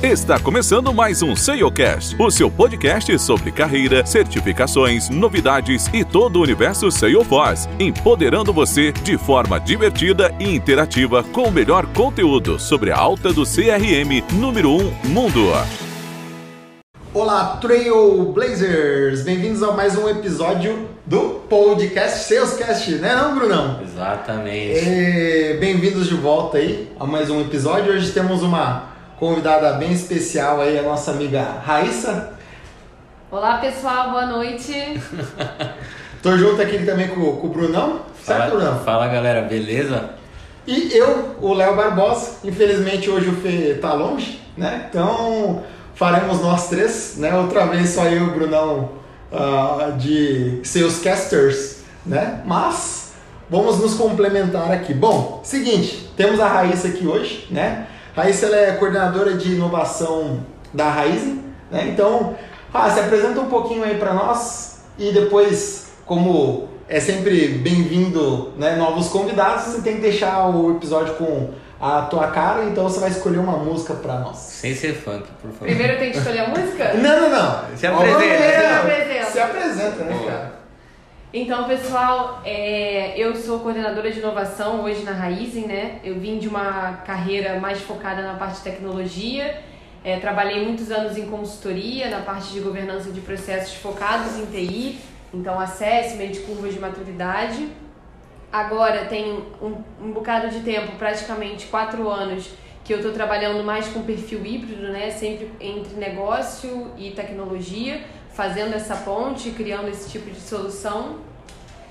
Está começando mais um SEOcast, o seu podcast sobre carreira, certificações, novidades e todo o universo Salesforce, empoderando você de forma divertida e interativa com o melhor conteúdo sobre a alta do CRM número 1 mundo. Olá, Trailblazers! Bem-vindos a mais um episódio do podcast Salescast, né não, Brunão? Exatamente. Bem-vindos de volta aí a mais um episódio. Hoje temos uma convidada bem especial aí, a nossa amiga Raíssa. Olá pessoal, boa noite. Tô junto aqui também com, com o Brunão, certo, Fala, Brunão? fala galera, beleza? E eu, o Léo Barbosa. Infelizmente hoje o Fê tá longe, né? Então faremos nós três, né? Outra vez só eu e o Brunão ah, de Salescasters, né? Mas vamos nos complementar aqui. Bom, seguinte, temos a Raíssa aqui hoje, né? Raíssa ela é coordenadora de inovação da Raizen, né? Então, ah, se apresenta um pouquinho aí para nós e depois, como é sempre bem-vindo, né, novos convidados, você tem que deixar o episódio com a tua cara, então você vai escolher uma música para nós. Sem ser funk, por favor. Primeiro tem que escolher a música? Não, não, não. Se apresenta, se apresenta. Se apresenta, né, cara? Então, pessoal, é, eu sou coordenadora de inovação hoje na Raizen, né? Eu vim de uma carreira mais focada na parte de tecnologia. É, trabalhei muitos anos em consultoria, na parte de governança de processos focados em TI, então assessment, curvas de maturidade. Agora tem um, um bocado de tempo, praticamente quatro anos, que eu estou trabalhando mais com perfil híbrido, né? Sempre entre negócio e tecnologia, fazendo essa ponte, criando esse tipo de solução.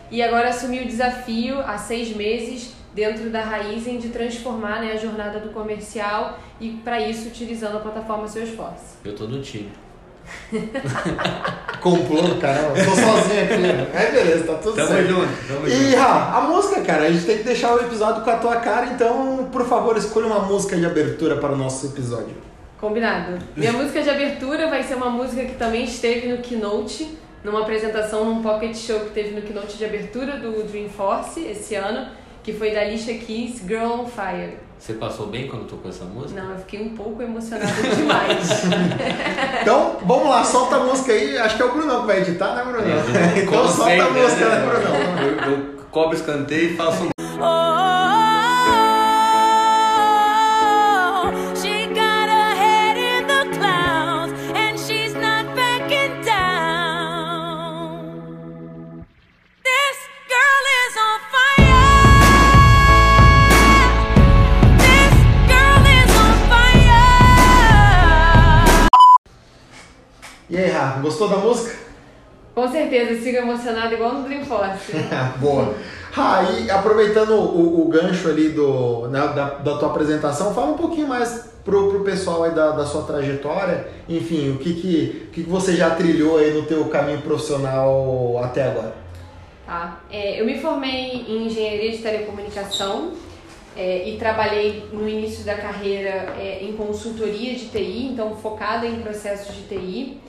E agora assumi o desafio há seis meses dentro da Raizen de transformar né, a jornada do comercial e para isso utilizando a plataforma Salesforce. Eu tô no time. Complô, caramba. Tô sozinho aqui. né? É beleza, tá tudo Tamo certo. junto, tamo E, junto. Ra, a música, cara, a gente tem que deixar o episódio com a tua cara, então, por favor, escolha uma música de abertura para o nosso episódio. Combinado. Minha música de abertura vai ser uma música que também esteve no Keynote, numa apresentação num pocket show que teve no Keynote de abertura do Dreamforce esse ano, que foi da Alicia Keys, Girl on Fire. Você passou bem quando tocou essa música? Não, eu fiquei um pouco emocionada demais. Então, vamos lá, solta a música aí. Acho que é o Brunão que vai editar, né, Brunão? Eu- então, como solta a música, né? né, Brunão? Eu, eu cobro escanteio e faço um. E aí, Ra, gostou da música? Com certeza, sigo emocionada igual no Dreamforce. Boa. Ra, e aproveitando o, o gancho ali do, né, da, da tua apresentação, fala um pouquinho mais pro, pro pessoal aí da, da sua trajetória. Enfim, o que que, o que que você já trilhou aí no teu caminho profissional até agora? Tá? É, eu me formei em engenharia de telecomunicação é, e trabalhei no início da carreira é, em consultoria de TI, então focada em processos de TI.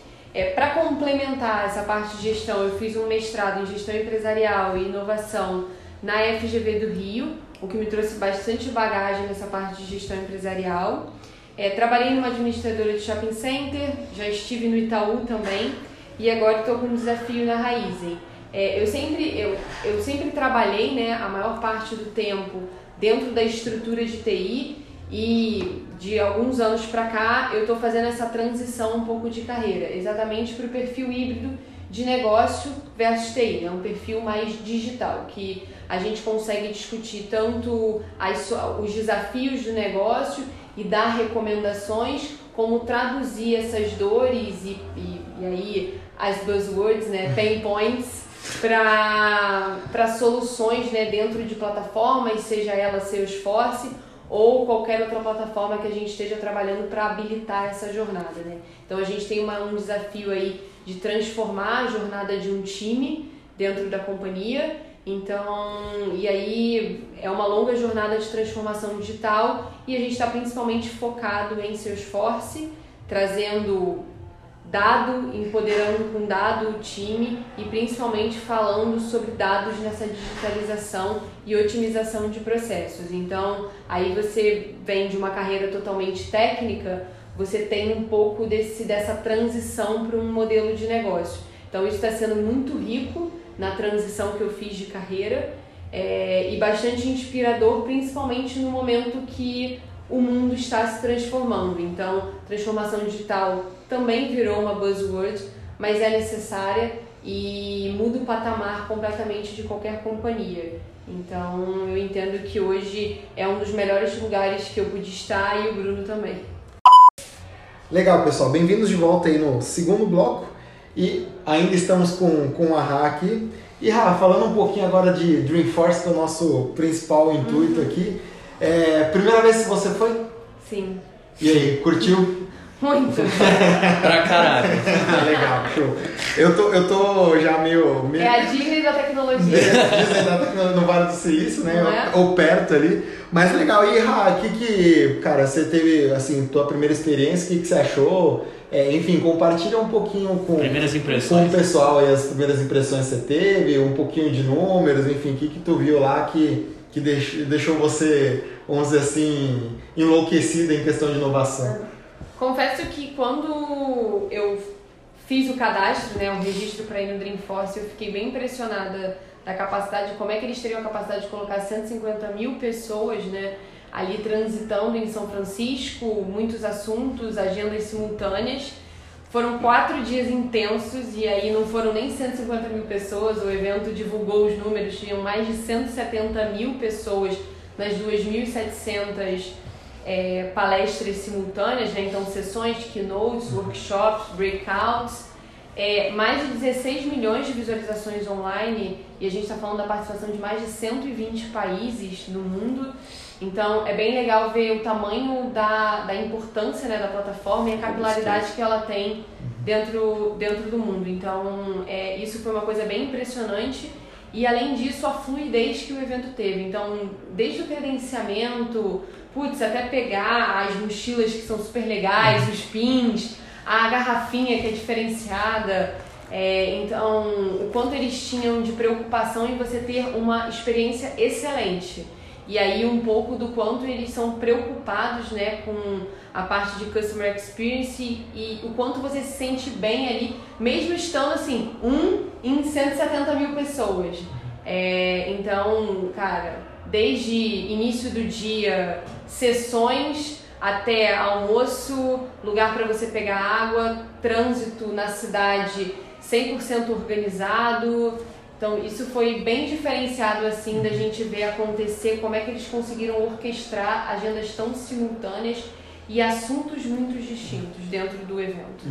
Para complementar essa parte de gestão, eu fiz um mestrado em gestão empresarial e inovação na FGV do Rio, o que me trouxe bastante bagagem nessa parte de gestão empresarial. É, trabalhei numa administradora de shopping center, já estive no Itaú também e agora estou com um desafio na Raizen. É, eu, sempre, eu, eu sempre trabalhei né, a maior parte do tempo dentro da estrutura de TI e de alguns anos para cá eu estou fazendo essa transição um pouco de carreira, exatamente para o perfil híbrido de negócio versus TI, né? um perfil mais digital, que a gente consegue discutir tanto as, os desafios do negócio e dar recomendações, como traduzir essas dores e, e, e aí as buzzwords, né? pain points, para soluções né, dentro de plataformas, seja ela Salesforce ou qualquer outra plataforma que a gente esteja trabalhando para habilitar essa jornada. Né? Então a gente tem uma, um desafio aí de transformar a jornada de um time dentro da companhia. Então, e aí é uma longa jornada de transformação digital e a gente está principalmente focado em Salesforce, trazendo dado, empoderando com dado o time e principalmente falando sobre dados nessa digitalização e otimização de processos. Então, aí você vem de uma carreira totalmente técnica, você tem um pouco desse, dessa transição para um modelo de negócio. Então isso está sendo muito rico na transição que eu fiz de carreira é, e bastante inspirador, principalmente no momento que o mundo está se transformando. Então, transformação digital também virou uma buzzword, mas é necessária e muda o patamar completamente de qualquer companhia. Então, eu entendo que hoje é um dos melhores lugares que eu pude estar e o Bruno também. Legal, pessoal. Bem-vindos de volta aí no segundo bloco. E ainda estamos com, com a Ra aqui. E Ra, falando um pouquinho agora de Dreamforce, que é o nosso principal intuito aqui. É, primeira vez que você foi? Sim, E aí, curtiu? Muito. Pra caralho. Legal, show. Eu tô, eu tô já meio. meio... É a Disney da tecnologia. Dizem nada que no, no Vale do Silício, né? Não é? Ou perto ali. Mas legal. E, Ra, o que que, cara, você teve, assim, tua primeira experiência, o que que você achou? É, enfim, compartilha um pouquinho com, Primeiras com o pessoal aí, as primeiras impressões que você teve, um pouquinho de números, enfim, o que que tu viu lá que, que deix- deixou você, vamos dizer assim, enlouquecida em questão de inovação? Confesso que quando eu fiz o cadastro, né, o registro para ir no Dreamforce, eu fiquei bem impressionada da capacidade, como é que eles teriam a capacidade de colocar 150 mil pessoas, né, ali transitando em São Francisco, muitos assuntos, agendas simultâneas. Foram quatro dias intensos e aí não foram nem 150 mil pessoas, o evento divulgou os números, tinham mais de 170 mil pessoas nas 2.700 é, palestras simultâneas, né? então sessões de keynotes, workshops, breakouts, é, mais de 16 milhões de visualizações online e a gente está falando da participação de mais de 120 países no mundo. Então é bem legal ver o tamanho da, da importância né, da plataforma e a capilaridade que ela tem dentro, dentro do mundo. Então é, isso foi uma coisa bem impressionante. E além disso, a fluidez que o evento teve. Então, desde o credenciamento, putz, até pegar as mochilas que são super legais, os pins, a garrafinha que é diferenciada. É, então, o quanto eles tinham de preocupação em você ter uma experiência excelente. E aí um pouco do quanto eles são preocupados né, com a parte de customer experience e, o quanto você se sente bem ali, mesmo estando assim, um em 170 mil pessoas. É, então, cara, desde início do dia, sessões até almoço, lugar para você pegar água, trânsito na cidade 100% organizado. Então, isso foi bem diferenciado assim da gente ver acontecer como é que eles conseguiram orquestrar agendas tão simultâneas e assuntos muito distintos dentro do evento.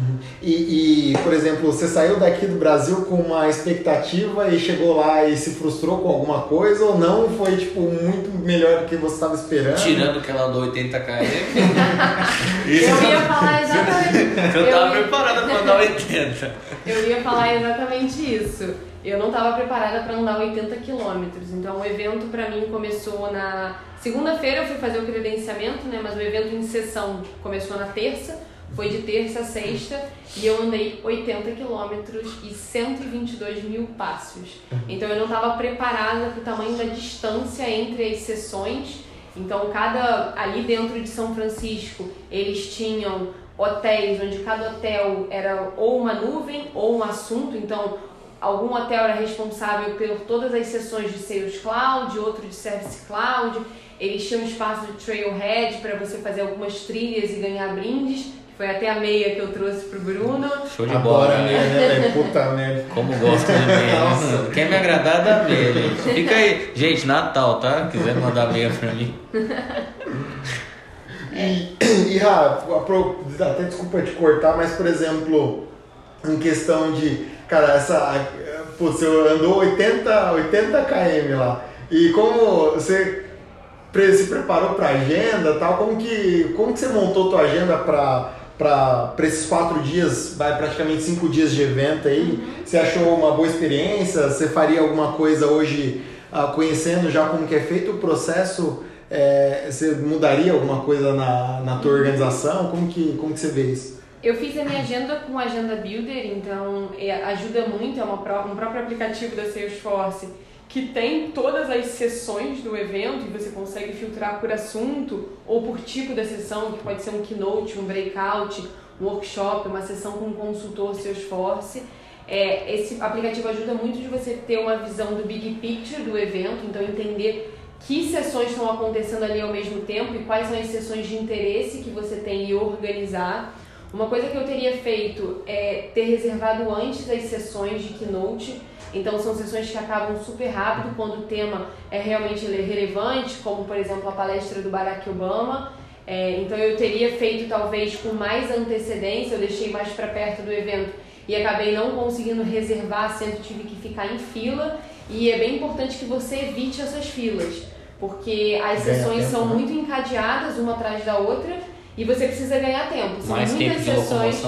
E, e, por exemplo, você saiu daqui do Brasil com uma expectativa e chegou lá e se frustrou com alguma coisa ou não? Foi, tipo, muito melhor do que você estava esperando? Tirando que ela andou 80 km. Eu ia falar exatamente. Eu tava ia- preparada pra andar 80. Eu ia falar exatamente isso. Eu não estava preparada para andar 80 quilômetros. Então o evento para mim começou na segunda-feira. Eu fui fazer o credenciamento, né? Mas o evento em sessão começou na terça. Foi de terça a sexta e eu andei 80 quilômetros e 122 mil passos. Então eu não estava preparada para o tamanho da distância entre as sessões. Então cada ali dentro de São Francisco eles tinham hotéis onde cada hotel era ou uma nuvem ou um assunto. Então algum hotel era responsável por todas as sessões de Sales Cloud, outro de Service Cloud. Eles tinham espaço de Trailhead para você fazer algumas trilhas e ganhar brindes. que Foi até a meia que eu trouxe pro Bruno. Show de bola, Adoro, né? né? velho? Puta merda. Como gosto de meia. Nossa. Quer me agradar, dá meia, gente. Fica aí. Gente, Natal, tá? Quiser mandar meia pra mim. E, e Ra, apro- até desculpa te cortar, mas por exemplo, em questão de, cara, essa. Putz, você andou 80, 80 km lá. E como você se preparou para agenda tal, como que, como que você montou tua agenda para para esses quatro dias, vai praticamente cinco dias de evento aí? Você achou uma boa experiência? Você faria alguma coisa hoje, ah, conhecendo já como que é feito o processo? É, você mudaria alguma coisa na, na tua organização? Como que, como que você vê isso? Eu fiz a minha agenda com a Agenda Builder, então é, ajuda muito, é uma um próprio aplicativo da Salesforce que tem todas as sessões do evento e você consegue filtrar por assunto ou por tipo da sessão, que pode ser um keynote, um breakout, um workshop, uma sessão com um consultor Salesforce. É, esse aplicativo ajuda muito de você ter uma visão do big picture do evento, então entender que sessões estão acontecendo ali ao mesmo tempo e quais são as sessões de interesse que você tem e organizar. Uma coisa que eu teria feito é ter reservado antes as sessões de keynote. Então são sessões que acabam super rápido quando o tema é realmente relevante, como por exemplo a palestra do Barack Obama. É, então eu teria feito talvez com mais antecedência, eu deixei mais para perto do evento e acabei não conseguindo reservar assento, tive que ficar em fila. E é bem importante que você evite essas filas, porque as sessões são né? muito encadeadas uma atrás da outra e você precisa ganhar tempo. São Mais tempo muitas de sessões.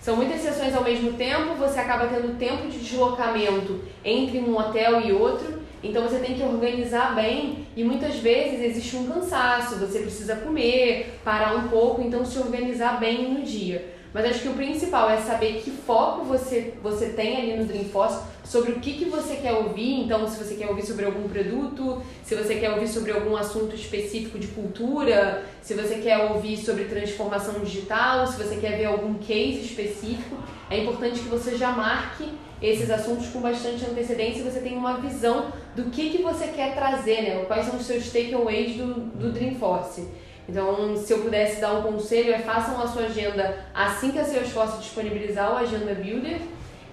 São muitas sessões ao mesmo tempo, você acaba tendo tempo de deslocamento entre um hotel e outro, então você tem que organizar bem e muitas vezes existe um cansaço, você precisa comer, parar um pouco, então se organizar bem no dia. Mas acho que o principal é saber que foco você, você tem ali no Dreamforce, sobre o que, que você quer ouvir. Então, se você quer ouvir sobre algum produto, se você quer ouvir sobre algum assunto específico de cultura, se você quer ouvir sobre transformação digital, se você quer ver algum case específico, é importante que você já marque esses assuntos com bastante antecedência e você tenha uma visão do que, que você quer trazer, né? Quais são os seus takeaways do, do Dreamforce. Então, se eu pudesse dar um conselho, é façam a sua agenda assim que a Salesforce disponibilizar o Agenda Builder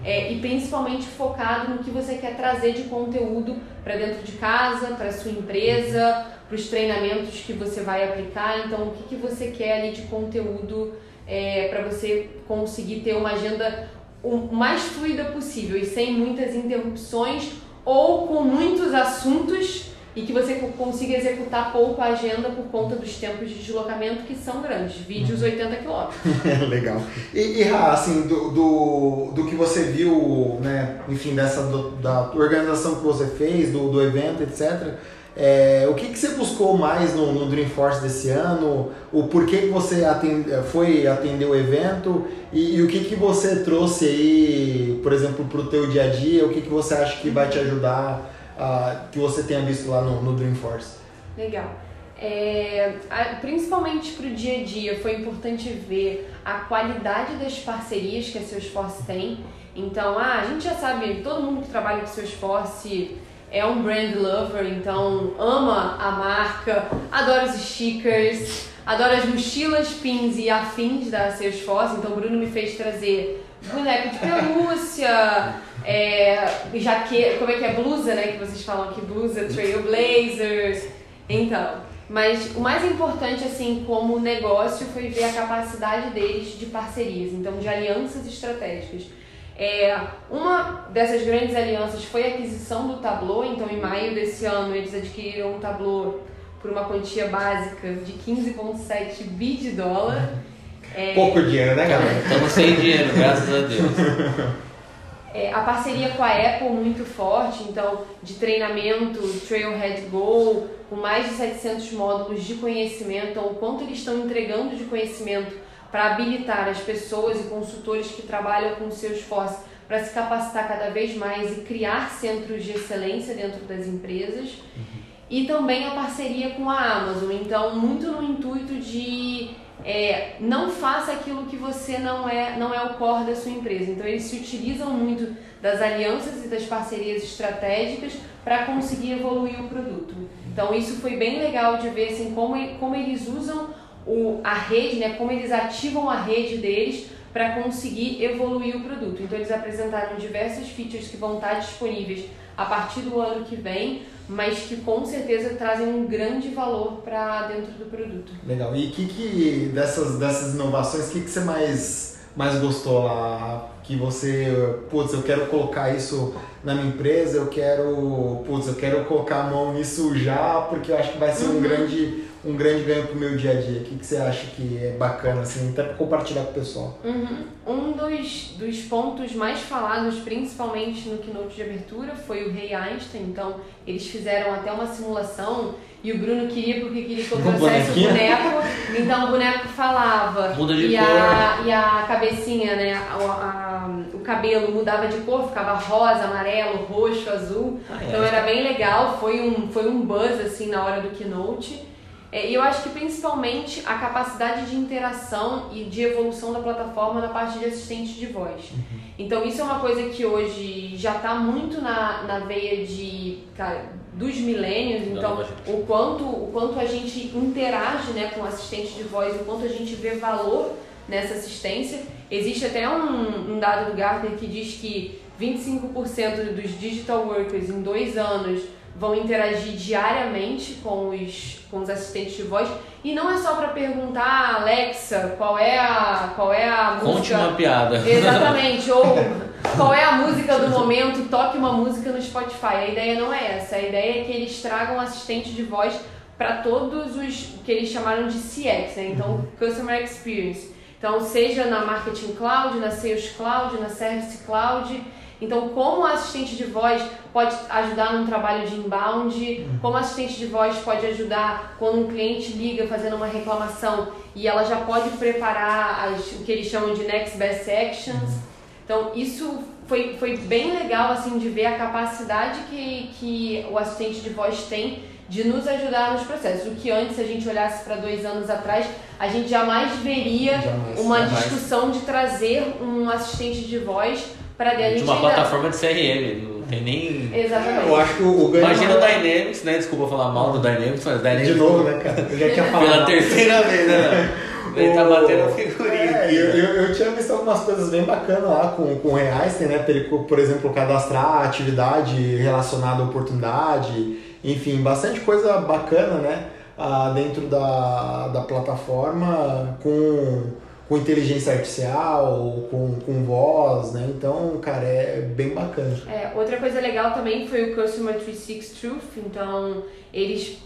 é, e principalmente focado no que você quer trazer de conteúdo para dentro de casa, para sua empresa, para os treinamentos que você vai aplicar. Então, o que, que você quer ali de conteúdo é, para você conseguir ter uma agenda o mais fluida possível e sem muitas interrupções ou com muitos assuntos e que você consiga executar pouco a agenda por conta dos tempos de deslocamento que são grandes, vídeos 80 km. Legal. E, e Ra, assim, do, do, do que você viu, né, enfim, dessa, do- da organização que você fez, do, do evento, etc., é, o que, que você buscou mais no, no Dreamforce desse ano? O porquê que você atende, foi atender o evento? E, e o que, que você trouxe aí, por exemplo, para o teu dia a dia? O que, que você acha que vai te ajudar, ah, que você tenha visto lá no, no Dreamforce? Legal. É, principalmente para o dia a dia, foi importante ver a qualidade das parcerias que a Salesforce tem. Então, ah, a gente já sabe, todo mundo que trabalha com Salesforce é um brand lover, então ama a marca, adora os stickers, adora as mochilas, pins e afins da Salesforce. Então, o Bruno me fez trazer boneco de pelúcia, é, como é que é? Blusa, né? Que vocês falam aqui, blusa, trailblazers. Então, mas o mais importante, assim, como negócio, foi ver a capacidade deles de parcerias, então de alianças estratégicas. É, uma dessas grandes alianças foi a aquisição do Tableau, então em maio desse ano eles adquiriram o Tableau por uma quantia básica de 15,7 bi de dólar. É, Pouco dinheiro, né, galera? Estamos sem dinheiro, graças a Deus. É, a parceria com a Apple muito forte, então de treinamento, Trailhead Go, com mais de 700 módulos de conhecimento, então o quanto eles estão entregando de conhecimento para habilitar as pessoas e consultores que trabalham com o Salesforce para se capacitar cada vez mais e criar centros de excelência dentro das empresas. E também a parceria com a Amazon, então muito no intuito de é, não faça aquilo que você não é, não é o core da sua empresa. Então eles se utilizam muito das alianças e das parcerias estratégicas para conseguir evoluir o produto. Então isso foi bem legal de ver assim como, como eles usam o, a rede, né, como eles ativam a rede deles para conseguir evoluir o produto. Então eles apresentaram diversas features que vão estar disponíveis a partir do ano que vem, mas que com certeza trazem um grande valor para dentro do produto. Legal. E que que dessas dessas inovações, que que você mais mais gostou lá? Que você, putz, eu quero colocar isso na minha empresa, eu quero, putz, eu quero colocar a mão nisso já, porque eu acho que vai ser um grande um grande ganho pro meu dia a dia? O que, que você acha que é bacana, assim, até pra compartilhar com o pessoal? Uhum. Um dos, dos pontos mais falados, principalmente no keynote de abertura, foi o Rei Einstein. Então, eles fizeram até uma simulação e o Bruno queria porque queria que eu Um trouxesse o boneco. Então, o boneco falava. Muda de e cor. A, e a cabecinha, né? a- a- o cabelo mudava de cor, ficava rosa, amarelo, roxo, azul. Ah, é. Então era bem legal, foi um, foi um buzz assim na hora do keynote. É, E eu acho que principalmente a capacidade de interação e de evolução da plataforma na parte de assistente de voz. Então isso é uma coisa que hoje já está muito na, na veia de, cara, dos milênios, então o quanto, o quanto a gente interage né, com assistente de voz, o quanto a gente vê valor nessa assistência. Existe até um, um dado do Gartner que diz que 25% dos digital workers em dois anos vão interagir diariamente com os, com os assistentes de voz. E não é só para perguntar, Alexa, qual é a, qual é a Conte música... uma piada. Exatamente, ou qual é a música do momento, toque uma música no Spotify. A ideia não é essa, a ideia é que eles tragam assistente de voz para todos os que eles chamaram de CX, né? então Customer Experience. Então, seja na Marketing Cloud, na Sales Cloud, na Service Cloud. Então, como o assistente de voz pode ajudar num trabalho de inbound, como o assistente de voz pode ajudar quando um cliente liga fazendo uma reclamação e ela já pode preparar as, o que eles chamam de Next Best Actions. Então, isso foi, foi bem legal, assim, de ver a capacidade que, que o assistente de voz tem de nos ajudar nos processos. O que antes, se a gente olhasse para dois anos atrás, a gente jamais veria Jamais, uma jamais. discussão de trazer um assistente de voz para dentro. De uma ainda- plataforma de CRM, não tem nem. Exatamente. Eu acho que o, o ganho Imagina o maior- Dynamics, né? Desculpa falar mal do Dynamics, mas Dynamics. De novo, né, cara? Eu já tinha falado. Pela terceira vez, né? Ele tá O- batendo figurinha É, eu, né? eu, eu tinha visto algumas coisas bem bacanas lá com, com o Einstein, né? Pra ele, por exemplo, cadastrar atividade relacionada à oportunidade, enfim, bastante coisa bacana, né? Ah, dentro da, da plataforma com, com inteligência artificial, com, com voz, né? Então, cara, é bem bacana. É, outra coisa legal também foi o Customer 360 Truth. Então, eles,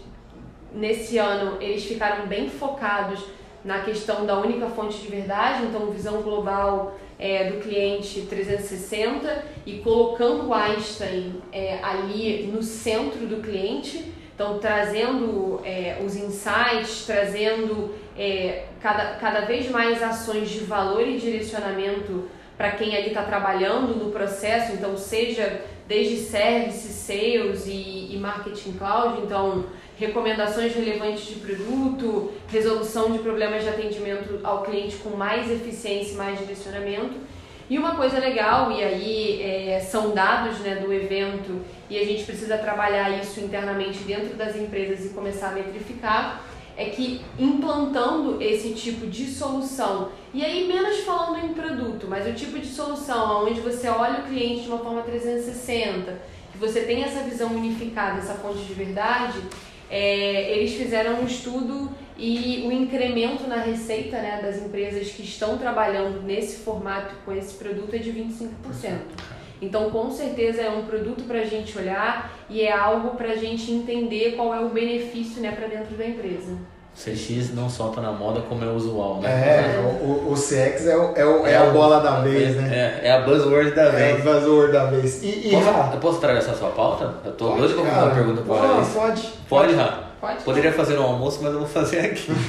nesse ano, eles ficaram bem focados na questão da única fonte de verdade, então visão global é, do cliente 360 e colocando o Einstein é, ali no centro do cliente, então trazendo é, os insights, trazendo é, cada, cada vez mais ações de valor e direcionamento para quem ali está trabalhando no processo, então seja desde service, sales e, e marketing cloud, então recomendações relevantes de produto, resolução de problemas de atendimento ao cliente com mais eficiência e mais direcionamento. E uma coisa legal, e aí é, são dados né, do evento, e a gente precisa trabalhar isso internamente dentro das empresas e começar a metrificar, é que implantando esse tipo de solução, e aí menos falando em produto, mas o tipo de solução onde você olha o cliente de uma forma 360, que você tem essa visão unificada, essa fonte de verdade, é, eles fizeram um estudo e o incremento na receita né, das empresas que estão trabalhando nesse formato com esse produto é de 25%. Então, com certeza é um produto para a gente olhar e é algo para a gente entender qual é o benefício né, para dentro da empresa. CX não solta na moda como é usual, né? É, o, o CX é, o, é, o, é a bola da vez, né? É, é a buzzword da É vez. o buzzword da vez. E, e Posso, eu posso atravessar sua pauta? Eu tô doido pra fazer cara. uma pergunta pra Pô, Alice. Pode. Pode, Rá? Pode? Poderia fazer no almoço, mas eu vou fazer aqui.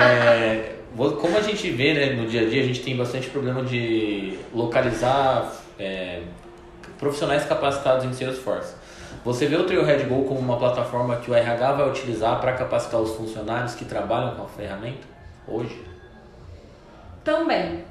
É, como a gente vê né, no dia a dia, a gente tem bastante problema de localizar é, profissionais capacitados em Salesforce. Você vê o Trailhead Go como uma plataforma que o RH vai utilizar para capacitar os funcionários que trabalham com a ferramenta hoje? Também.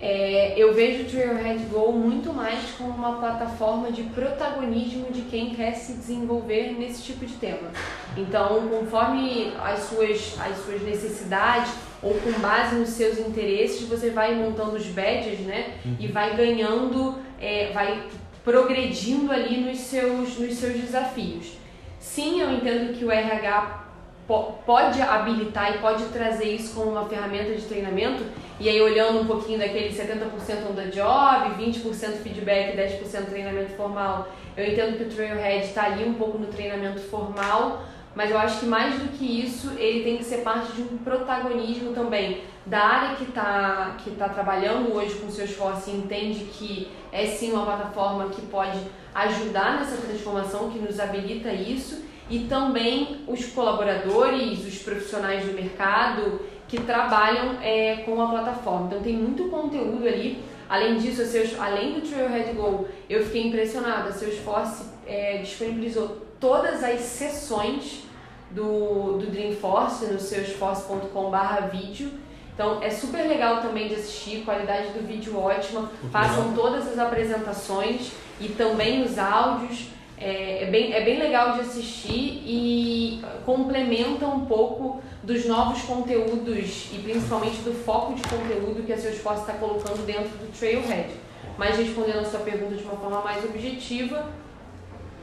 É, eu vejo o Trailhead Go muito mais como uma plataforma de protagonismo de quem quer se desenvolver nesse tipo de tema. Então, conforme as suas, as suas necessidades ou com base nos seus interesses, você vai montando os badges, né? E vai ganhando, é, vai progredindo ali nos seus, nos seus desafios. Sim, eu entendo que o RH po- pode habilitar e pode trazer isso como uma ferramenta de treinamento, e aí olhando um pouquinho daquele 70% on the job, 20% feedback, 10% treinamento formal, eu entendo que o Trailhead está ali um pouco no treinamento formal, mas eu acho que mais do que isso, ele tem que ser parte de um protagonismo também da área que está que tá trabalhando hoje com seu esforço e entende que é sim uma plataforma que pode ajudar nessa transformação, que nos habilita isso, e também os colaboradores, os profissionais do mercado que trabalham é, com a plataforma. Então tem muito conteúdo ali. Além disso, Seus, além do Trailhead Go, eu fiquei impressionada. A Salesforce é, disponibilizou todas as sessões do, do Dreamforce no salesforce.com.br vídeo. Então é super legal também de assistir, qualidade do vídeo ótima. Passam todas as apresentações e também os áudios. É, é, bem, é bem legal de assistir e complementa um pouco dos novos conteúdos e principalmente do foco de conteúdo que a Salesforce está colocando dentro do Trailhead. Mas respondendo a sua pergunta de uma forma mais objetiva,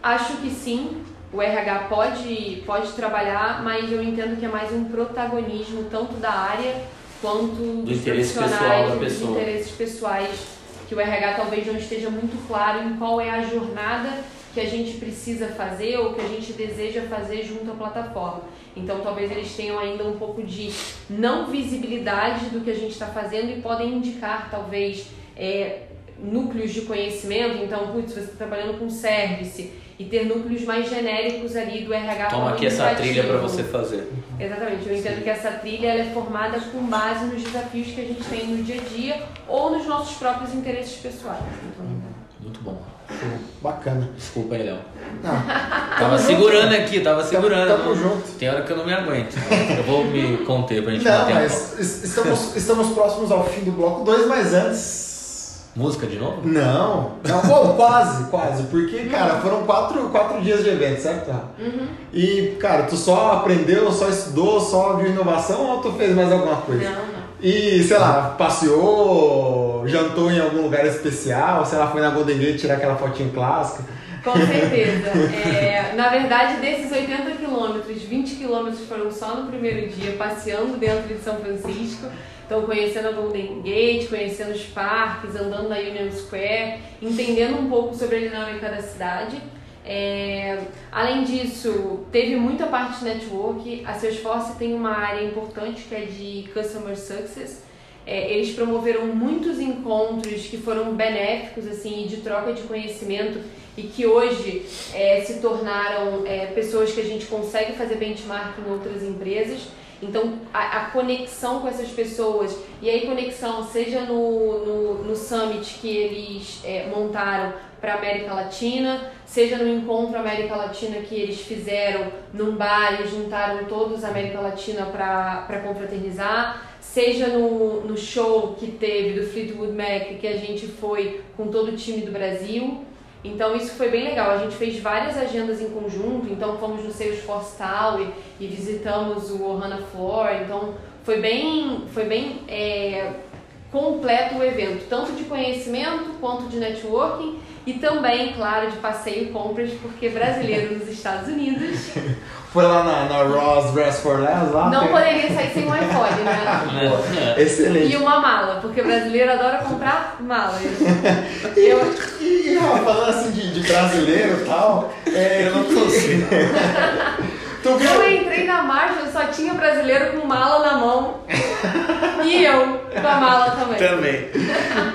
acho que sim, o RH pode, pode trabalhar, mas eu entendo que é mais um protagonismo tanto da área quanto Do dos interesse pessoal da dos pessoa. interesses pessoais, que o RH talvez não esteja muito claro em qual é a jornada que a gente precisa fazer ou que a gente deseja fazer junto à plataforma. Então talvez eles tenham ainda um pouco de não visibilidade do que a gente está fazendo e podem indicar talvez é, núcleos de conhecimento. Então, putz, você está trabalhando com service e ter núcleos mais genéricos ali do RH Toma aqui essa trilha para você fazer. Exatamente, eu entendo que essa trilha ela é formada com base nos desafios que a gente tem no dia a dia ou nos nossos próprios interesses pessoais. Então, Muito bom. Bacana. Desculpa aí, Léo. Não, Tava segurando aqui, tava segurando. tamo não- junto. Tem hora que eu não me aguento. Eu vou me conter pra gente não manter a mas es- estamos, estamos próximos ao fim do bloco 2, mas antes. Música de novo? Não, não bom, quase, quase. Porque, cara, foram quatro, quatro dias de evento, certo? Rafa? E, cara, tu só aprendeu, só estudou, só viu inovação ou tu fez mais alguma coisa? não, não. E, sei lá, passeou, jantou em algum lugar especial, sei lá, foi na Golden Gate tirar aquela fotinha clássica. Com certeza. É, na verdade, desses 80 quilômetros, 20 quilômetros foram só no primeiro dia, passeando dentro de São Francisco. Então, conhecendo a Golden Gate, conhecendo os parques, andando na Union Square, entendendo um pouco sobre a dinâmica da cidade. É, além disso, teve muita parte de network. A Salesforce tem uma área importante que é de Customer Success. É, eles promoveram muitos encontros que foram benéficos assim de troca de conhecimento e que hoje é, se tornaram é, pessoas que a gente consegue fazer benchmark em outras empresas. Então, a, a conexão com essas pessoas, e aí conexão seja no, no, no summit que eles é, montaram para América Latina, seja no encontro América Latina que eles fizeram num bar e juntaram todos a América Latina para confraternizar, seja no, no show que teve do Fleetwood Mac, que a gente foi com todo o time do Brasil. Então isso foi bem legal. A gente fez várias agendas em conjunto. Então fomos no Salesforce Tower e visitamos o Ohana Floor. Então foi bem, foi bem é, completo o evento, tanto de conhecimento quanto de networking e também, claro, de passeio e compras, porque brasileiro nos Estados Unidos Foi lá na, na Ross Dress for Less lá? não tem- poderia sair sem um iPhone, né? É. Excelente. E uma mala, porque brasileiro adora comprar malas. Eu, E, e Rafa, falando assim de, de brasileiro e tal, é, Eu não consigo. eu entrei na marcha, só tinha brasileiro com mala na mão. E eu com a mala também. Também.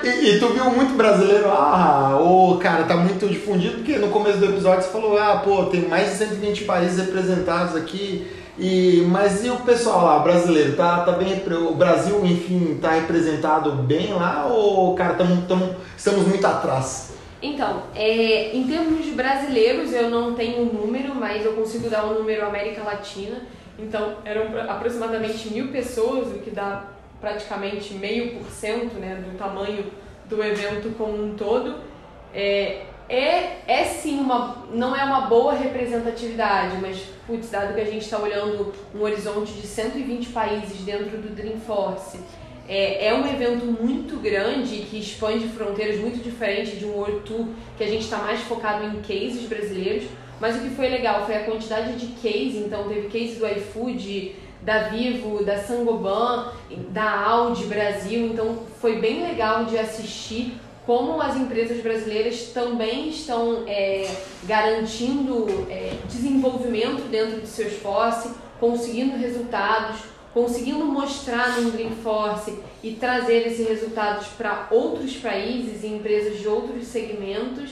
E, e tu viu muito brasileiro, ah, ô cara, tá muito difundido, porque no começo do episódio você falou, ah, pô, tem mais de 120 países representados aqui. E, mas e o pessoal lá, brasileiro, tá, tá bem, o Brasil, enfim, tá representado bem lá ou, cara, tamo, tamo, estamos muito atrás? Então, é, em termos de brasileiros, eu não tenho um número, mas eu consigo dar um número América Latina. Então, eram aproximadamente mil pessoas, o que dá praticamente meio por cento né, do tamanho do evento como um todo. É, é, é sim uma. não é uma boa representatividade, mas, putz, dado que a gente está olhando um horizonte de 120 países dentro do Dreamforce, é, é um evento muito grande que expande fronteiras muito diferente de um World Tour que a gente está mais focado em cases brasileiros. Mas o que foi legal foi a quantidade de case, então teve case do iFood, da Vivo, da Sangoban, da Audi Brasil, então foi bem legal de assistir como as empresas brasileiras também estão é, garantindo é, desenvolvimento dentro de seu esforço, conseguindo resultados, conseguindo mostrar no Dreamforce e trazer esses resultados para outros países e empresas de outros segmentos.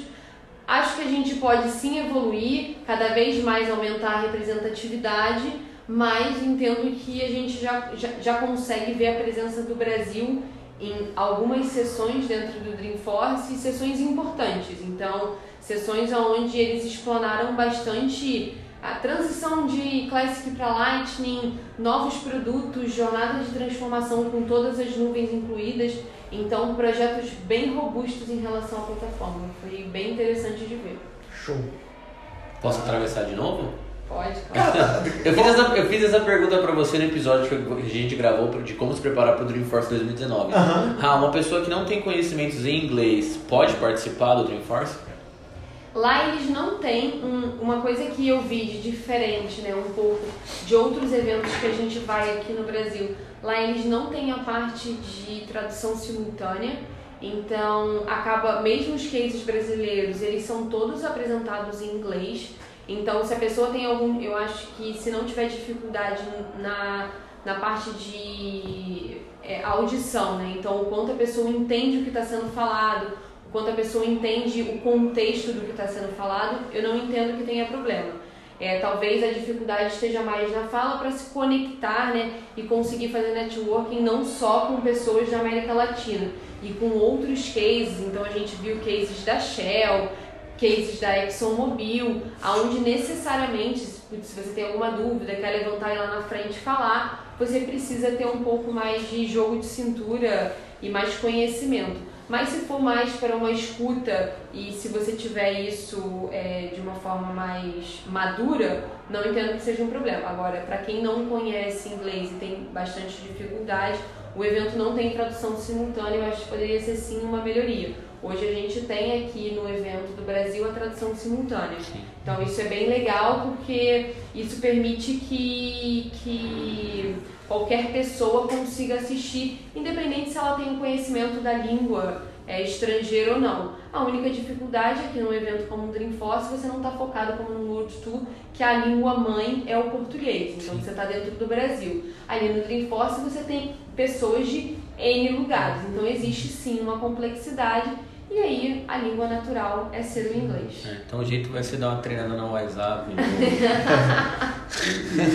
Acho que a gente pode sim evoluir, cada vez mais aumentar a representatividade, mas entendo que a gente já, já, já consegue ver a presença do Brasil em algumas sessões dentro do Dreamforce e sessões importantes. Então, sessões onde eles explanaram bastante a transição de Classic para Lightning, novos produtos, jornada de transformação com todas as nuvens incluídas. Então, projetos bem robustos em relação à plataforma. Foi bem interessante de ver. Show. Posso atravessar de novo? Pode, claro. Eu fiz, essa, eu fiz essa pergunta pra você no episódio que a gente gravou de como se preparar pro Dreamforce 2019. Aham. Ah, uma pessoa que não tem conhecimentos em inglês pode participar do Dreamforce? Lá eles não têm um- uma coisa que eu vi de diferente, né, um pouco de outros eventos que a gente vai aqui no Brasil. Lá eles não têm a parte de tradução simultânea, então acaba mesmo os cases brasileiros, eles são todos apresentados em inglês. Então se a pessoa tem algum, eu acho que se não tiver dificuldade na na parte de é, audição, né? Então o quanto a pessoa entende o que está sendo falado, o quanto a pessoa entende o contexto do que está sendo falado, eu não entendo que tenha problema. É, talvez a dificuldade esteja mais na fala para se conectar né, e conseguir fazer networking não só com pessoas da América Latina e com outros cases. Então a gente viu cases da Shell, cases da ExxonMobil, aonde necessariamente, se você tem alguma dúvida, quer levantar e lá na frente falar, você precisa ter um pouco mais de jogo de cintura e mais conhecimento. Mas se for mais para uma escuta e se você tiver isso é, de uma forma mais madura, não entendo que seja um problema. Agora, para quem não conhece inglês e tem bastante dificuldade, o evento não tem tradução simultânea, eu acho que poderia ser sim uma melhoria. Hoje a gente tem aqui no evento do Brasil a tradução simultânea. Então isso é bem legal porque isso permite que, que qualquer pessoa consiga assistir, independente se ela tem um conhecimento da língua é, estrangeira ou não. A única dificuldade é que num evento como o Dreamforce você não está focado como no World Tour, que a língua mãe é o português, então você está dentro do Brasil. Ali no Dreamforce você tem pessoas de N lugares, então existe sim uma complexidade e aí a língua natural é ser o inglês. É, então o jeito vai ser dar uma treinada no WhatsApp.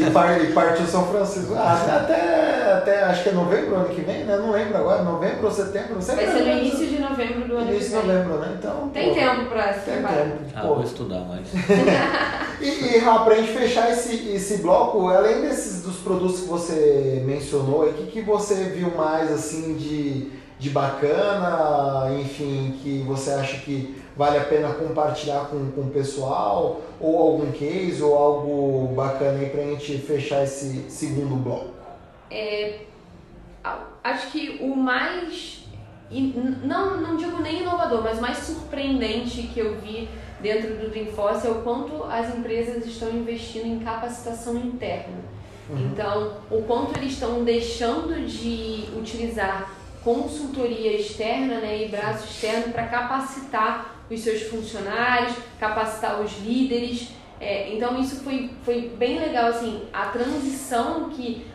E, par, e partiu São Francisco. Ah, até, até acho que é novembro ano que vem, né? Não lembro agora, novembro ou setembro, não sei. Vai ser no início de novembro do ano que Início de vem. novembro, né? Então. Tem pô, tempo pra se Tem preparar. tempo. ah, pô. vou estudar mais. E, e Rafa, pra gente fechar esse, esse bloco, além desses dos produtos que você mencionou, o que, que você viu mais assim de, de bacana, enfim, que você acha que vale a pena compartilhar com, com o pessoal, ou algum case, ou algo bacana aí pra gente fechar esse segundo bloco? A- Acho que o mais. Não, não digo nem inovador, mas mais surpreendente que eu vi dentro do Dreamforce é o quanto as empresas estão investindo em capacitação interna. Então, o quanto eles estão deixando de utilizar consultoria externa né, e braço externo para capacitar os seus funcionários, capacitar os líderes. É, então, isso foi, foi bem legal, assim, a transição que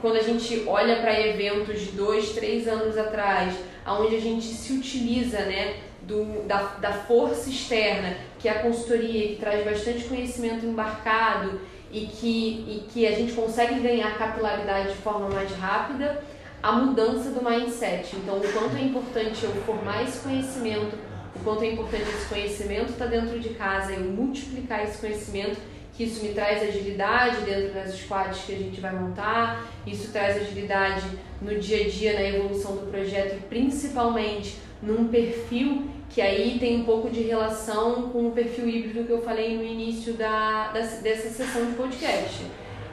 quando a gente olha para eventos de dois, três anos atrás, onde a gente se utiliza né, do, da, da força externa, que é a consultoria, que traz bastante conhecimento embarcado e que, e que a gente consegue ganhar capilaridade de forma mais rápida, a mudança do mindset. Então, o quanto é importante eu formar esse conhecimento, o quanto é importante esse conhecimento estar dentro de casa, eu multiplicar esse conhecimento que isso me traz agilidade dentro das squads que a gente vai montar, isso traz agilidade no dia a dia, na evolução do projeto e principalmente num perfil que aí tem um pouco de relação com o perfil híbrido que eu falei no início da, da- dessa sessão de podcast.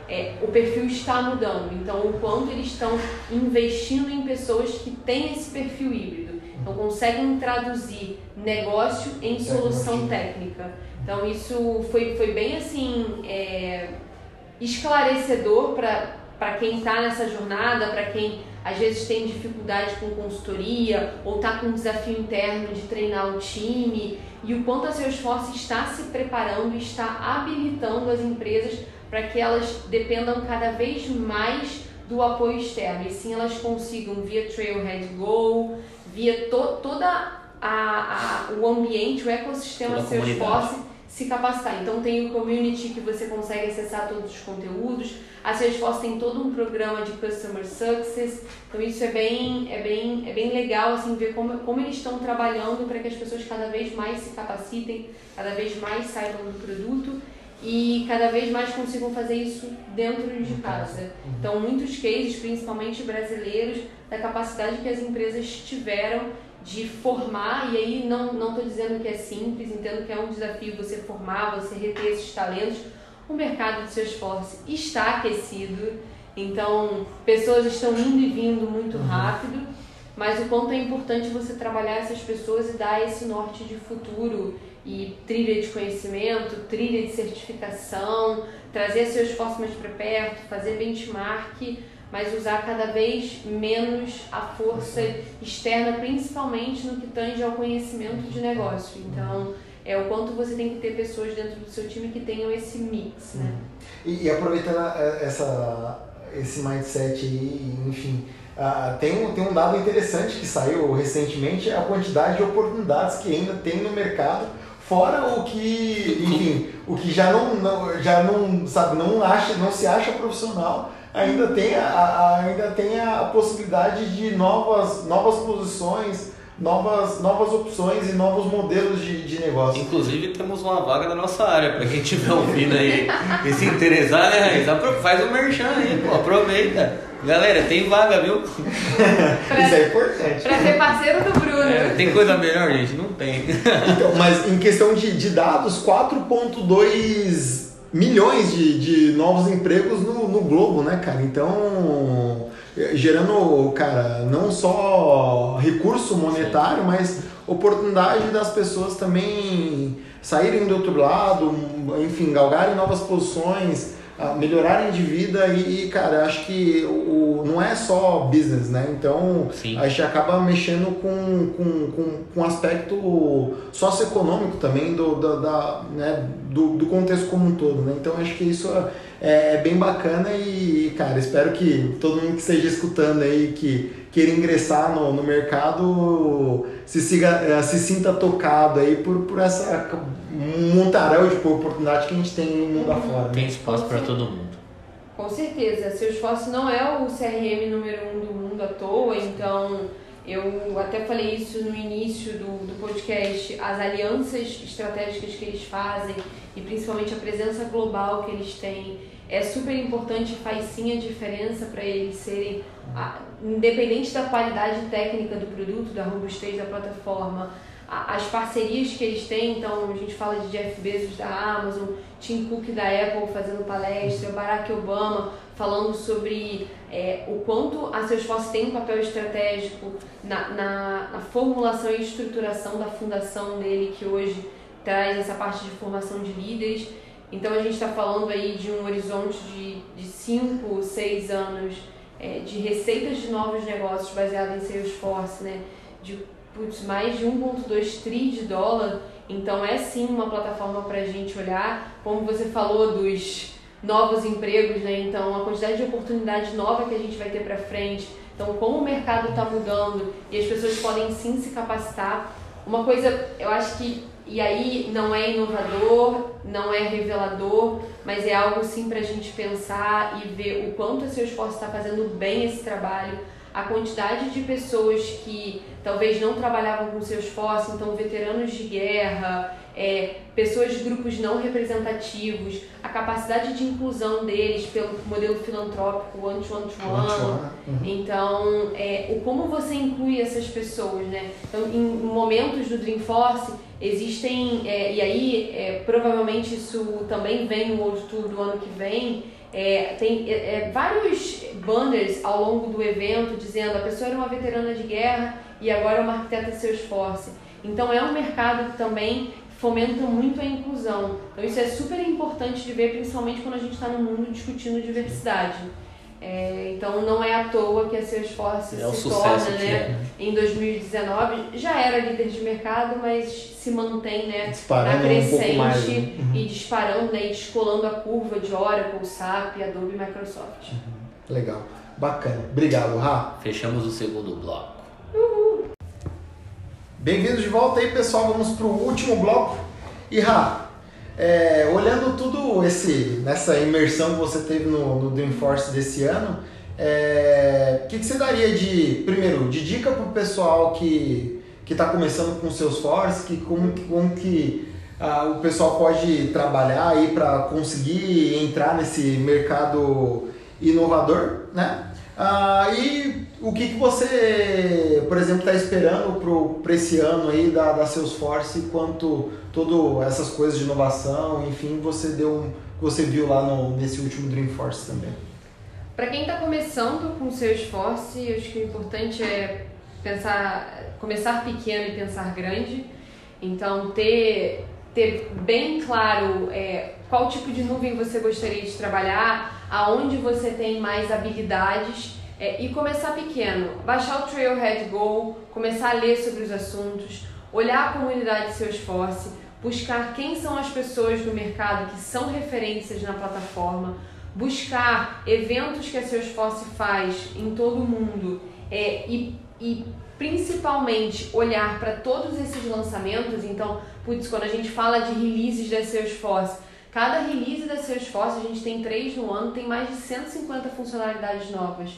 É, o perfil está mudando, então o quanto eles estão investindo em pessoas que têm esse perfil híbrido, então conseguem traduzir negócio em solução técnica. Então isso foi, foi bem assim é, esclarecedor para quem está nessa jornada, para quem às vezes tem dificuldade com consultoria ou está com um desafio interno de treinar o time. E o quanto a Salesforce está se preparando e está habilitando as empresas para que elas dependam cada vez mais do apoio externo. E sim elas consigam via Trailhead Go, via to, toda a, a, o ambiente, o ecossistema Toda Salesforce se capacitar. Então tem o community que você consegue acessar todos os conteúdos. A Salesforce tem todo um programa de customer success. Então isso é bem é bem é bem legal assim ver como como eles estão trabalhando para que as pessoas cada vez mais se capacitem, cada vez mais saibam do produto e cada vez mais consigam fazer isso dentro de casa. Então, muitos cases, principalmente brasileiros, da capacidade que as empresas tiveram de formar, e aí não não estou dizendo que é simples, entendo que é um desafio você formar, você reter esses talentos. O mercado de Salesforce está aquecido, então pessoas estão indo e vindo muito rápido, mas o quanto é importante você trabalhar essas pessoas e dar esse norte de futuro e trilha de conhecimento, trilha de certificação, trazer seus esforço mais para perto, fazer benchmark, mas usar cada vez menos a força externa, principalmente no que tange ao conhecimento de negócio. Então, é o quanto você tem que ter pessoas dentro do seu time que tenham esse mix, né? E, e aproveitando essa, esse mindset aí, enfim, ah, tem, um, tem um dado interessante que saiu recentemente, é a quantidade de oportunidades que ainda tem no mercado, fora o que, enfim, o que já não, não, já não, sabe, não, acha, não se acha profissional, ainda tem a, a- ainda tem a possibilidade de novas, novas posições, novas, novas opções e novos modelos de, de negócio. Inclusive temos uma vaga da nossa área, pra quem estiver ouvindo aí e se interessar, né, Raiz? Faz um merchan aí, pô, aproveita. Galera, tem vaga, viu? Isso é importante. Para ser parceiro do Bruno. É, tem coisa melhor, gente? Não tem. Então, mas em questão de, de dados, 4,2 milhões de, de novos empregos no, no globo, né, cara? Então, eh, gerando, cara, não só recurso monetário, mas oportunidade das pessoas também saírem do outro lado, enfim, galgarem novas posições, melhorarem de vida e, cara, acho que o, não é só business, né? Então, Sim. a gente acaba mexendo com, com, com, com um aspecto socioeconômico também do, da, da, né, do, do contexto como um todo, né? Então acho que isso é, é bem bacana e, cara, espero que todo mundo que esteja escutando aí, que queira ingressar no, no mercado, se, siga, eh, se sinta tocado aí por, por essa montaréu de oportunidade que a gente tem no mundo afora. Tem Né? espaço pra todo mundo. Com certeza, Salesforce não é o CRM número um do mundo à toa, então eu até falei isso no início do, do podcast, as alianças estratégicas que eles fazem e principalmente a presença global que eles têm é super importante, faz sim a diferença para eles serem, independente da qualidade técnica do produto, da robustez da plataforma, as parcerias que eles têm, então a gente fala de Jeff Bezos da Amazon, Tim Cook da Apple fazendo palestra, Barack Obama falando sobre é, o quanto a Salesforce tem um papel estratégico na, na, na formulação e estruturação da fundação dele, que hoje traz essa parte de formação de líderes. Então a gente está falando aí de um horizonte de 5, 6 anos é, de receitas de novos negócios baseado em Salesforce, né? De putz, mais de 1,2 tri de dólar. Então é sim uma plataforma para a gente olhar. Como você falou dos novos empregos, né? Então a quantidade de oportunidade nova que a gente vai ter para frente. Então como o mercado está mudando e as pessoas podem sim se capacitar. Uma coisa, eu acho que e aí não é inovador, não é revelador, mas é algo sim para a gente pensar e ver o quanto a Salesforce está fazendo bem esse trabalho, a quantidade de pessoas que talvez não trabalhavam com Salesforce, então veteranos de guerra, é, pessoas de grupos não representativos, a capacidade de inclusão deles pelo modelo filantrópico one-to-one-to-one. Uhum. Então, é, o como você inclui essas pessoas, né? Então, em momentos do Dreamforce, existem, é, e aí é, provavelmente isso também vem no World Tour do ano que vem, é, tem é, vários banners ao longo do evento dizendo a pessoa era uma veterana de guerra e agora é uma arquiteta Salesforce. Então, é um mercado também fomenta muito a inclusão. Então, isso é super importante de ver, principalmente quando a gente está no mundo discutindo diversidade. É, então não é à toa que a Salesforce É o se sucesso torna, que né? é. Em 2019 já era líder de mercado, mas se mantém, né? Disparando na um crescente pouco mais, né? Uhum. e disparando, né? E descolando a curva de Oracle, SAP, Adobe e Microsoft. Legal. Bacana. Obrigado, Rá. Fechamos o segundo bloco. Bem-vindos de volta aí, pessoal. Vamos para o último bloco. E Rá, é, olhando tudo esse nessa imersão que você teve no, no Dreamforce desse ano, é, o que, que você daria de primeiro de dica para o pessoal que está começando com seus Salesforce, que como, como que ah, o pessoal pode trabalhar aí para conseguir entrar nesse mercado inovador, né? Ah, e o que, que você, por exemplo, está esperando para esse ano aí da, da Salesforce quanto todas essas coisas de inovação, enfim, você deu você viu lá no, nesse último Dreamforce também. Para quem está começando com Salesforce, acho que o importante é pensar, começar pequeno e pensar grande. Então, ter, ter bem claro é, qual tipo de nuvem você gostaria de trabalhar, aonde você tem mais habilidades é, e começar pequeno. Baixar o Trailhead Go, começar a ler sobre os assuntos, olhar a comunidade Salesforce, buscar quem são as pessoas do mercado que são referências na plataforma, buscar eventos que a Salesforce faz em todo o mundo é, e, e principalmente olhar para todos esses lançamentos. Então, putz, quando a gente fala de releases da Salesforce, cada release da Salesforce, a gente tem três no ano, tem mais de 150 funcionalidades novas.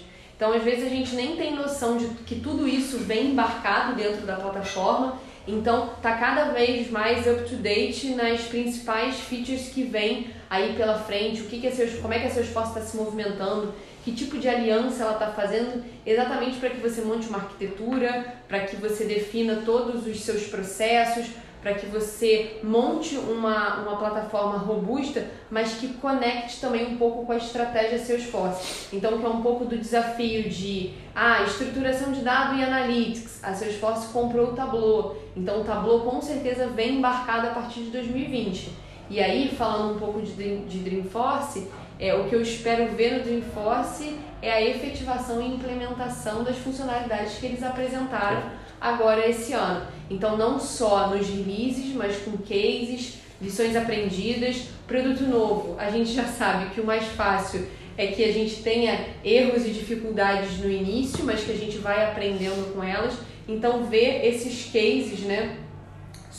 Então, às vezes, a gente nem tem noção de que tudo isso vem embarcado dentro da plataforma. Então, tá cada vez mais up to date nas principais features que vem aí pela frente, o que, que a Salesforce, como é que a Salesforce está se movimentando, que tipo de aliança ela está fazendo, exatamente para que você monte uma arquitetura, para que você defina todos os seus processos, para que você monte uma, uma plataforma robusta, mas que conecte também um pouco com a estratégia Salesforce. Então, que é um pouco do desafio de ah, estruturação de dado e analytics. A Salesforce comprou o Tableau, então o Tableau com certeza vem embarcado a partir de 2020. E aí, falando um pouco de, de Dreamforce, é, o que eu espero ver no Dreamforce é a efetivação e implementação das funcionalidades que eles apresentaram agora esse ano. Então, não só nos releases, mas com cases, lições aprendidas, produto novo. A gente já sabe que o mais fácil é que a gente tenha erros e dificuldades no início, mas que a gente vai aprendendo com elas. Então, ver esses cases, né?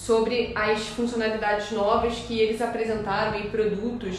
sobre as funcionalidades novas que eles apresentaram e produtos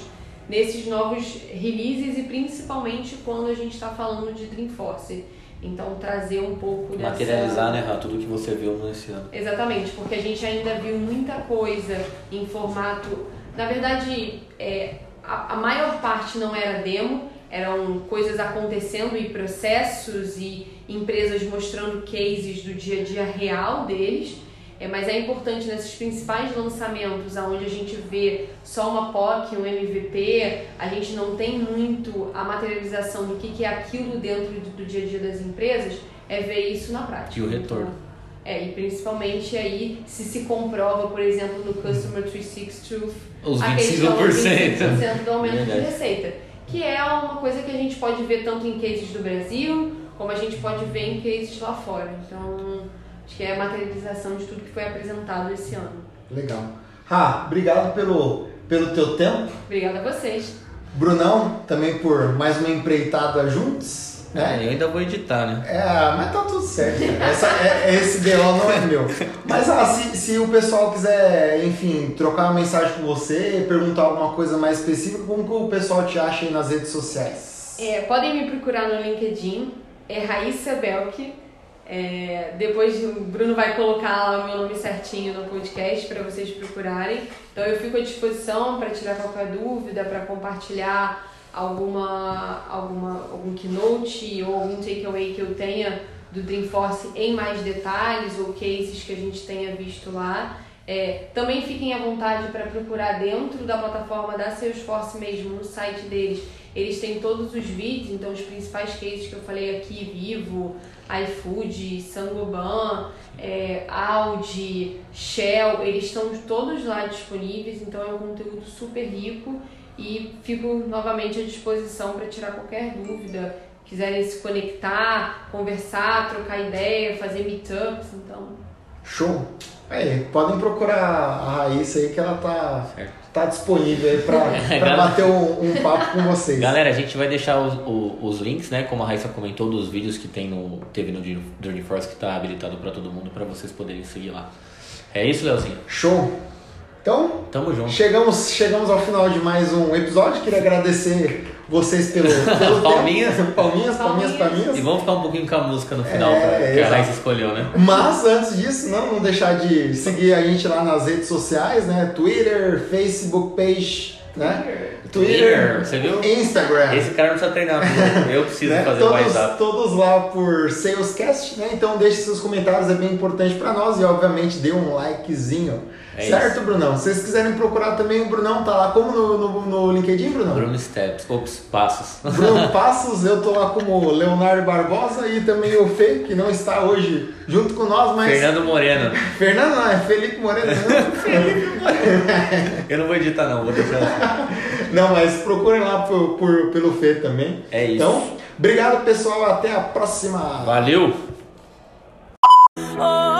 nesses novos releases e principalmente quando a gente está falando de Dreamforce. Então trazer um pouco dessa... Materializar, né, tudo que você viu nesse ano. Exatamente, porque a gente ainda viu muita coisa em formato. Na verdade, é, a, a maior parte não era demo, eram coisas acontecendo e processos e empresas mostrando cases do dia a dia real deles. É, mas é importante nesses principais lançamentos, onde a gente vê só uma POC, um MVP, a gente não tem muito a materialização do que, que é aquilo dentro do, do dia a dia das empresas, é ver isso na prática. E o retorno. É, e principalmente aí se se comprova, por exemplo, no Customer 360 Os a questão dos 25%. 25% do aumento de receita. Que é uma coisa que a gente pode ver tanto em cases do Brasil, como a gente pode ver em cases lá fora. Então, acho que é a materialização de tudo que foi apresentado esse ano. Legal. Rá, obrigado pelo, pelo teu tempo. Obrigada a vocês. Brunão, também por mais uma empreitada juntos. Né? É, eu ainda vou editar, né? É, mas tá tudo certo. Essa, é, esse BO não é meu. Mas ah, se, se o pessoal quiser, enfim, trocar uma mensagem com você, perguntar alguma coisa mais específica, como que o pessoal te acha aí nas redes sociais? É, podem me procurar no LinkedIn, é Raíssa Belk. É, depois o Bruno vai colocar lá o meu nome certinho no podcast para vocês procurarem. Então eu fico à disposição para tirar qualquer dúvida, para compartilhar alguma, alguma, algum keynote ou algum takeaway que eu tenha do Dreamforce em mais detalhes ou cases que a gente tenha visto lá. É, também fiquem à vontade para procurar dentro da plataforma da Salesforce mesmo, no site deles. Eles têm todos os vídeos, então os principais cases que eu falei aqui, Vivo, iFood, Sangoban, é, Audi, Shell, eles estão todos lá disponíveis, então é um conteúdo super rico e fico novamente à disposição para tirar qualquer dúvida. Quiserem se conectar, conversar, trocar ideia, fazer meetups, então. Show! Aí, podem procurar a Raíssa aí que ela tá, Certo. Tá disponível aí Galera. bater um, um papo com vocês. Galera, a gente vai deixar os, os links, né? Como a Raíssa comentou, dos vídeos que tem no, teve no Journey Force que tá habilitado pra todo mundo, pra vocês poderem seguir lá. É isso, Leozinho? Show! Então, Tamo junto. chegamos, chegamos ao final de mais um episódio. Queria agradecer vocês pelo, pelo Palminhas. tempo. Palminhas, palminhas, Palminhas. palminhas. E vamos ficar um pouquinho com a música no final, É, pra- que a. Raíssa escolheu, né? Mas antes disso, não, não deixar de seguir a gente lá nas redes sociais, né? Twitter, Facebook page, né? Twitter, você viu? Instagram. Esse cara não precisa treinar, eu preciso né? fazer todos, mais rápido. todos lá por Salescast, né? Então deixe seus comentários, é bem importante para nós e obviamente dê um likezinho. É certo, Brunão? Se vocês quiserem procurar também, o Brunão tá lá como no, no, no LinkedIn, Brunão? Bruno Steps, ops, passos. Bruno Passos, eu tô lá como Leonardo Barbosa e também o Fê, que não está hoje junto com nós, mas. Fernando Moreno. Fernando não, é Felipe Moreno. Não, Eu não vou editar não, vou deixar assim. Não, mas procurem lá por, por, pelo Fê também. É isso. Então, obrigado pessoal, até a próxima. Valeu! Oh.